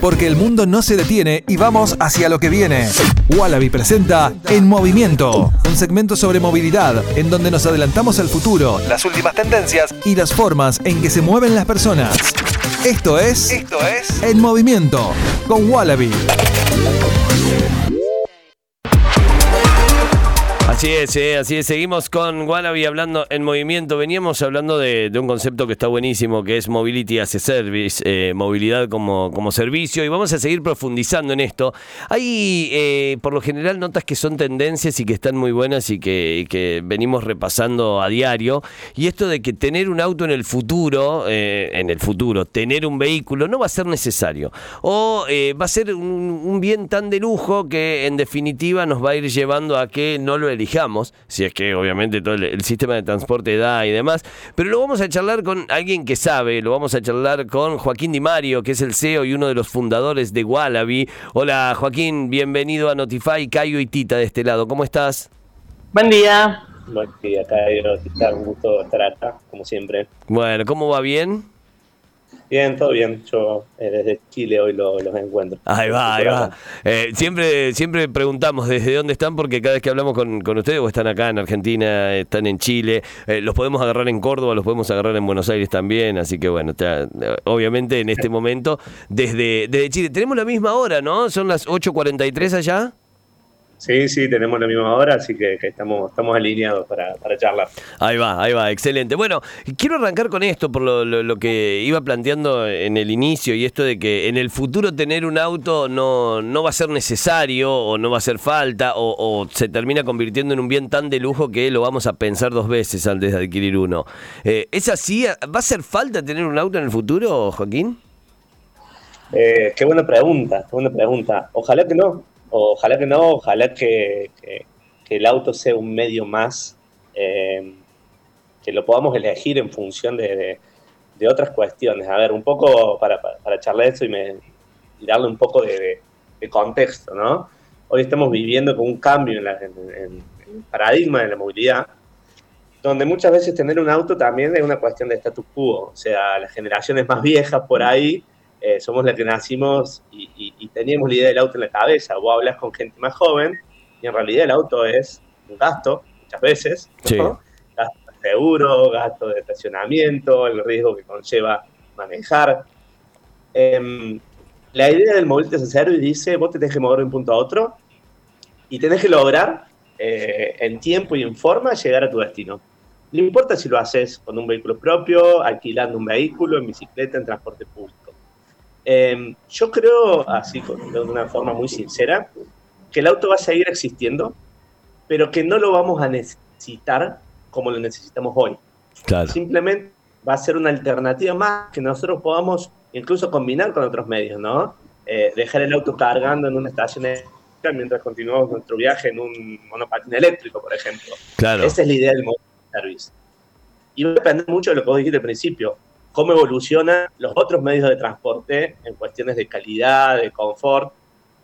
Porque el mundo no se detiene y vamos hacia lo que viene. Wallaby presenta En Movimiento, un segmento sobre movilidad en donde nos adelantamos al futuro, las últimas tendencias y las formas en que se mueven las personas. Esto es, Esto es En Movimiento con Wallaby. Así es, eh, así es. Seguimos con Wallaby hablando en movimiento. Veníamos hablando de, un concepto que está buenísimo, que es Mobility as a Service, eh, movilidad como, como servicio, y vamos a seguir profundizando en esto. Hay, eh, por lo general, notas que son tendencias y que están muy buenas y que, que venimos repasando a diario. Y esto de que tener un auto en el futuro, en el futuro, tener un vehículo, no va a ser necesario. O va a ser un, bien tan de lujo que, en definitiva, nos va a ir llevando a que no lo elijamos si es que obviamente todo el, sistema de transporte da y demás, pero lo vamos a charlar con alguien que sabe, lo vamos a charlar con Joaquín Di Mario, que es el CEO y uno de los fundadores de Wallaby. Hola Joaquín, bienvenido a Notify, Cayo y Tita de este lado, ¿cómo estás? Buen día. Buen día, Cayo, Tita, un gusto estar acá, como siempre. Bueno, ¿cómo va bien? Bien, todo bien. Yo eh, desde Chile hoy los encuentro. Ahí va, ahí va. Eh, siempre, siempre preguntamos desde dónde están, porque cada vez que hablamos con, ustedes, o están acá en Argentina, están en Chile, eh, los podemos agarrar en Córdoba, los podemos agarrar en Buenos Aires también. Así que bueno, obviamente en este momento, desde, desde Chile. Tenemos la misma hora, ¿no? Son las 8.43 allá. Sí, sí, tenemos la misma hora, así que, estamos, estamos alineados para, para, charlar. Ahí va, ahí va, excelente. Bueno, quiero arrancar con esto, por lo, que iba planteando en el inicio, y esto de que en el futuro tener un auto no, no va a ser necesario, o no va a hacer falta, o, se termina convirtiendo en un bien tan de lujo que lo vamos a pensar dos veces antes de adquirir uno. Eh, ¿Es así? ¿Va a hacer falta tener un auto en el futuro, Joaquín? Eh, qué buena pregunta, qué buena pregunta. Ojalá que no ojalá que no, ojalá que, el auto sea un medio más, eh, que lo podamos elegir en función de, otras cuestiones. A ver, un poco para, para, charlar eso y, me, darle un poco de, contexto, ¿no? Hoy estamos viviendo con un cambio en, el paradigma de la movilidad, donde muchas veces tener un auto también es una cuestión de status quo, o sea, las generaciones más viejas por ahí eh, somos las que nacimos y, teníamos la idea del auto en la cabeza. Vos hablas con gente más joven y en realidad el auto es un gasto, muchas veces. Gasto de seguro, gasto de estacionamiento, el riesgo que conlleva manejar. Em, la idea del movility as a dice, vos te tenés que mover de un punto a otro y tenés que lograr eh, en tiempo y en forma llegar a tu destino. No importa si lo haces con un vehículo propio, alquilando un vehículo, en bicicleta, en transporte público. Em, yo creo, así de una forma muy sincera, que el auto va a seguir existiendo, pero que no lo vamos a necesitar como lo necesitamos hoy. Simplemente va a ser una alternativa más que nosotros podamos incluso combinar con otros medios, ¿no? Eh, dejar el auto cargando en una estación mientras continuamos nuestro viaje en un monopatín eléctrico, por ejemplo. Claro. Esa es la idea del service. Y va a depender mucho de lo que vos dijiste al principio cómo evolucionan los otros medios de transporte en cuestiones de calidad, de confort,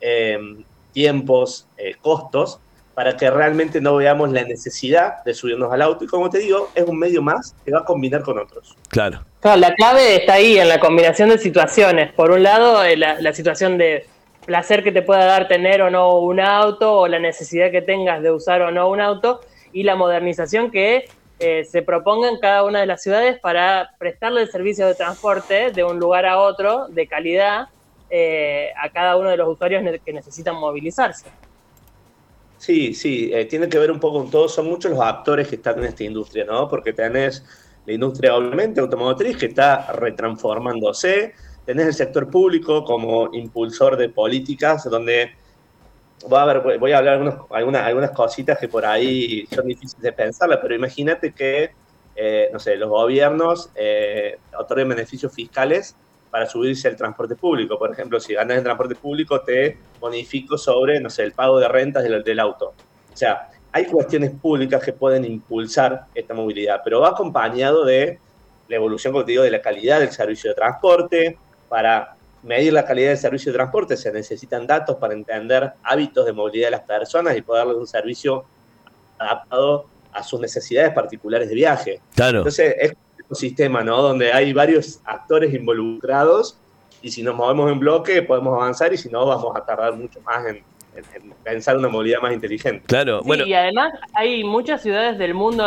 em, tiempos, eh, costos, para que realmente no veamos la necesidad de subirnos al auto. Y como te digo, es un medio más que va a combinar con otros. Claro. Claro, la clave está ahí en la combinación de situaciones. Por un lado, eh, la, la situación de placer que te pueda dar tener o no un auto, o la necesidad que tengas de usar o no un auto, y la modernización que eh, se proponga en cada una de las ciudades para prestarle el servicio de transporte de un lugar a otro de calidad eh, a cada uno de los usuarios que necesitan movilizarse. Sí, sí, eh, tiene que ver un poco con todo, son muchos los actores que están en esta industria, ¿no? Porque tenés la industria obviamente automotriz que está retransformándose, tenés el sector público como impulsor de políticas donde voy a, hablar algunas, algunas cositas que por ahí son difíciles de pensarlas, pero imagínate que, eh, no sé, los gobiernos eh, otorguen beneficios fiscales para subirse al transporte público. Por ejemplo, si ganas en transporte público, te bonifico sobre, no sé, el pago de rentas del, del auto. O sea, hay cuestiones públicas que pueden impulsar esta movilidad, pero va acompañado de la evolución, como te digo, de la calidad del servicio de transporte, para medir la calidad del servicio de transporte, se necesitan datos para entender hábitos de movilidad de las personas y poder darles un servicio adaptado a sus necesidades particulares de viaje. Claro. Entonces, es un sistema, ¿no? Donde hay varios actores involucrados y si nos movemos en bloque podemos avanzar y si no vamos a tardar mucho más en, pensar una movilidad más inteligente. Claro, bueno. Y además hay muchas ciudades del mundo,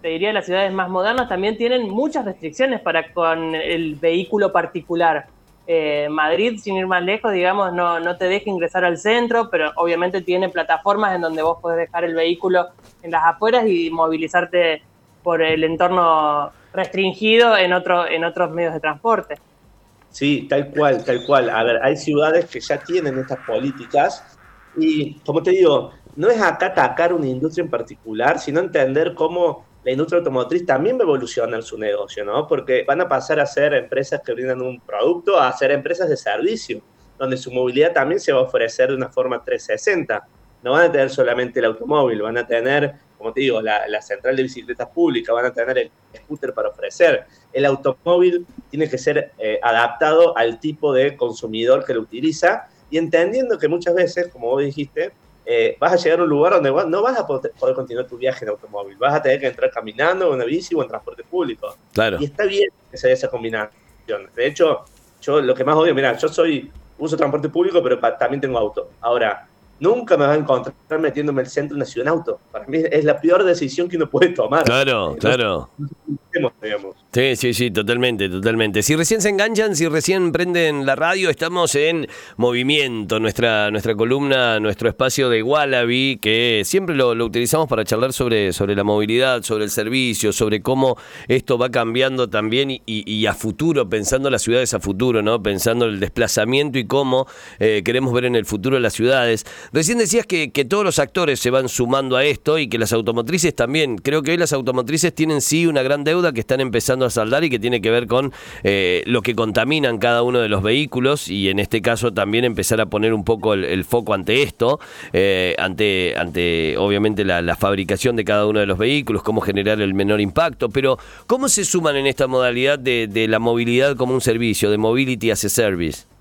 te diría las ciudades más modernas, también tienen muchas restricciones para con el vehículo particular. Eh, Madrid, sin ir más lejos, digamos, no, no te deja ingresar al centro, pero obviamente tiene plataformas en donde vos podés dejar el vehículo en las afueras y movilizarte por el entorno restringido en, en otros medios de transporte. Sí, tal cual, tal cual. A ver, hay ciudades que ya tienen estas políticas y, como te digo, no es acá atacar una industria en particular, sino entender cómo la industria automotriz también va a evolucionar su negocio, ¿no? Porque van a pasar a ser empresas que brindan un producto a ser empresas de servicio, donde su movilidad también se va a ofrecer de una forma 360. No van a tener solamente el automóvil, van a tener, como te digo, la, central de bicicletas públicas, van a tener el scooter para ofrecer. El automóvil tiene que ser eh, adaptado al tipo de consumidor que lo utiliza y entendiendo que muchas veces, como vos dijiste, eh, vas a llegar a un lugar donde no vas a poder, continuar tu viaje en automóvil, vas a tener que entrar caminando, en una bici o en transporte público. Claro. Y está bien que se esa combinación. De hecho, yo lo que más odio, mira, yo soy, uso transporte público, pero también tengo auto. Ahora, nunca me vas a encontrar metiéndome el centro de una ciudad en auto. Para mí es la peor decisión que uno puede tomar. Claro, claro. Sí, sí, sí, totalmente, totalmente. Si recién se enganchan, si recién prenden la radio, estamos en movimiento, nuestra, nuestra columna, nuestro espacio de Wallaby, que siempre lo, utilizamos para charlar sobre, sobre la movilidad, sobre el servicio, sobre cómo esto va cambiando también y, a futuro, pensando las ciudades a futuro, ¿no? Pensando el desplazamiento y cómo eh, queremos ver en el futuro las ciudades. Recién decías que, que todos los actores se van sumando a esto y que las automotrices también. Creo que hoy las automotrices tienen sí una gran deuda que están empezando a saldar y que tiene que ver con eh, lo que contaminan cada uno de los vehículos y en este caso también empezar a poner un poco el, foco ante esto, eh, ante, ante obviamente la, fabricación de cada uno de los vehículos, cómo generar el menor impacto, pero ¿cómo se suman en esta modalidad de, la movilidad como un servicio, de mobility as a service?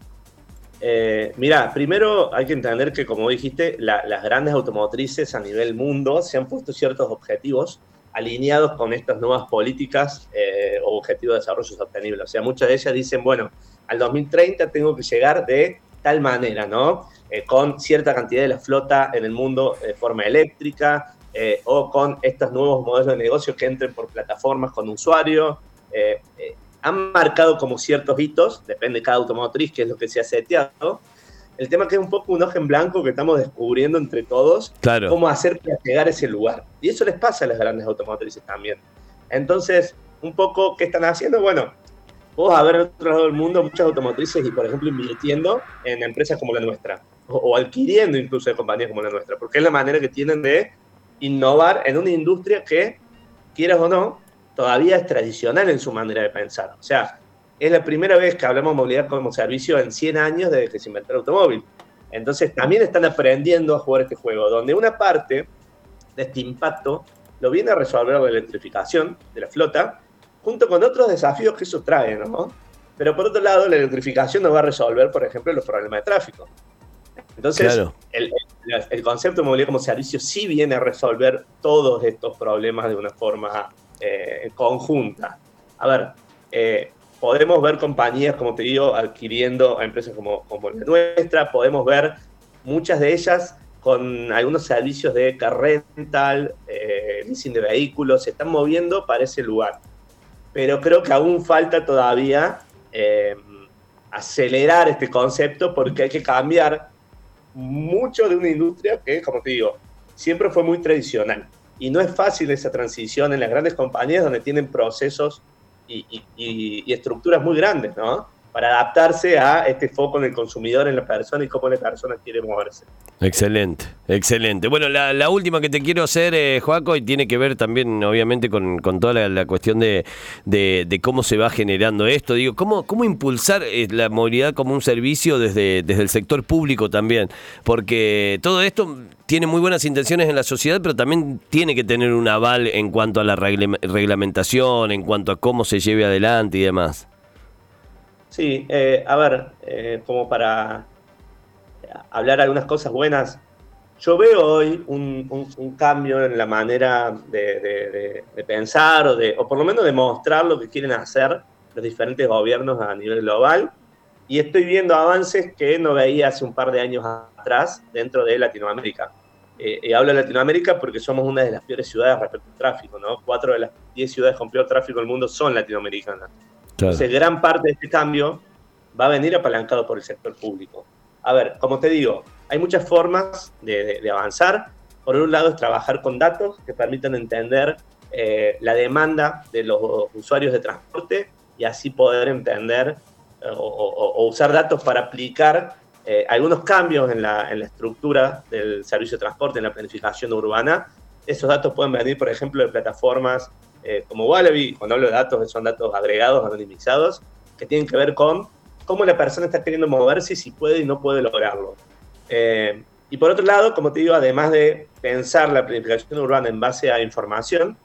Eh, mira, primero hay que entender que, como dijiste, las grandes automotrices a nivel mundo se han puesto ciertos objetivos alineados con estas nuevas políticas eh, o objetivos de desarrollo sostenible. O sea, muchas de ellas dicen, bueno, al 2030 tengo que llegar de tal manera, ¿no? Eh, con cierta cantidad de la flota en el mundo de forma eléctrica eh, o con estos nuevos modelos de negocio que entren por plataformas con usuario. Han marcado como ciertos hitos, depende de cada automotriz, qué es lo que se ha seteado, el tema que es un poco un ojo en blanco que estamos descubriendo entre todos cómo hacer para llegar a ese lugar. Y eso les pasa a las grandes automotrices también. Entonces, un poco, ¿qué están haciendo? Bueno, vos a ver en otro lado del mundo muchas automotrices y, por ejemplo, invirtiendo en empresas como la nuestra, o, adquiriendo incluso de compañías como la nuestra, porque es la manera que tienen de innovar en una industria que, quieras o no, todavía es tradicional en su manera de pensar. O sea, es la primera vez que hablamos de movilidad como servicio en 100 años desde que se inventó el automóvil. Entonces también están aprendiendo a jugar este juego, donde una parte de este impacto lo viene a resolver la electrificación de la flota, junto con otros desafíos que eso trae, ¿no? Pero por otro lado, la electrificación no va a resolver, por ejemplo, los problemas de tráfico. Entonces, el, concepto de movilidad como servicio sí viene a resolver todos estos problemas de una forma eh, conjunta. A ver, eh, podemos ver compañías, como te digo, adquiriendo a empresas como, como la nuestra, podemos ver muchas de ellas con algunos servicios de car rental, eh, leasing de vehículos, se están moviendo para ese lugar. Pero creo que aún falta todavía eh, acelerar este concepto porque hay que cambiar mucho de una industria que, como te digo, siempre fue muy tradicional. Y no es fácil esa transición en las grandes compañías donde tienen procesos y, estructuras muy grandes, ¿no? Para adaptarse a este foco en el consumidor, en la persona y cómo la persona quiere moverse. Excelente, excelente. Bueno, la, última que te quiero hacer, eh, Joaco, y tiene que ver también, obviamente, con, toda la, cuestión de, cómo se va generando esto. Digo, ¿cómo, cómo impulsar eh, la movilidad como un servicio desde, desde el sector público también? Porque todo esto tiene muy buenas intenciones en la sociedad, pero también tiene que tener un aval en cuanto a la reglamentación, en cuanto a cómo se lleve adelante y demás. Sí, eh, a ver, eh, como para hablar algunas cosas buenas, yo veo hoy un, cambio en la manera de, pensar o, por lo menos de mostrar lo que quieren hacer los diferentes gobiernos a nivel global y estoy viendo avances que no veía hace un par de años atrás dentro de Latinoamérica. Eh, y hablo de Latinoamérica porque somos una de las peores ciudades respecto al tráfico, ¿no? Cuatro de las diez ciudades con peor tráfico del mundo son latinoamericanas. Entonces, gran parte de este cambio va a venir apalancado por el sector público. A ver, como te digo, hay muchas formas de, avanzar. Por un lado es trabajar con datos que permitan entender eh, la demanda de los usuarios de transporte y así poder entender eh, o, usar datos para aplicar eh, algunos cambios en la, en la, estructura del servicio de transporte, en la planificación urbana. Esos datos pueden venir, por ejemplo, de plataformas eh, como Wallaby, cuando hablo de datos, son datos agregados, anonimizados, que tienen que ver con cómo la persona está queriendo moverse y si puede y no puede lograrlo. Eh, y por otro lado, como te digo, además de pensar la planificación urbana en base a información,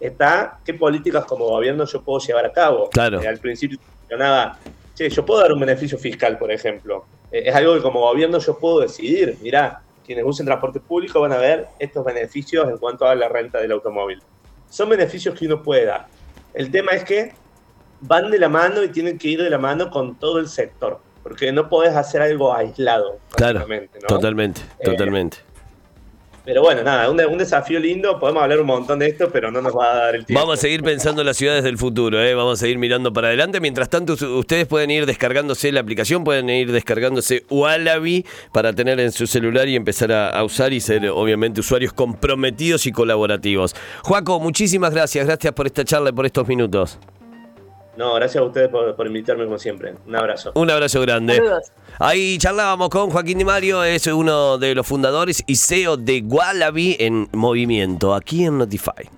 está qué políticas como gobierno yo puedo llevar a cabo. Claro. Eh, al principio mencionaba, che, yo puedo dar un beneficio fiscal, por ejemplo. es algo que como gobierno yo puedo decidir. Mirá, quienes usen transporte público van a ver estos beneficios en cuanto a la renta del automóvil son beneficios que uno puede dar. El tema es que van de la mano y tienen que ir de la mano con todo el sector, porque no podés hacer algo aislado. Claro, totalmente, eh, totalmente. Pero bueno, nada, un, desafío lindo. Podemos hablar un montón de esto, pero no nos va a dar el tiempo. Vamos a seguir pensando en las ciudades del futuro, ¿eh? vamos a seguir mirando para adelante. Mientras tanto, ustedes pueden ir descargándose la aplicación, pueden ir descargándose Wallaby para tener en su celular y empezar a, usar y ser, obviamente, usuarios comprometidos y colaborativos. Juaco, muchísimas gracias. Gracias por esta charla y por estos minutos. No, gracias a ustedes por, invitarme como siempre. Un abrazo. Un abrazo grande. Ahí charlábamos con Joaquín Di Mario, es uno de los fundadores y CEO de Wallaby en movimiento, aquí en Notify.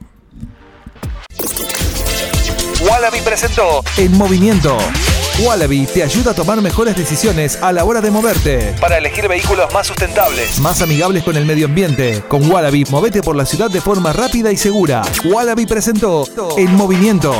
Wallaby presentó En Movimiento. Wallaby te ayuda a tomar mejores decisiones a la hora de moverte. Para elegir vehículos más sustentables, más amigables con el medio ambiente. Con Wallaby, movete por la ciudad de forma rápida y segura. Wallaby presentó En Movimiento.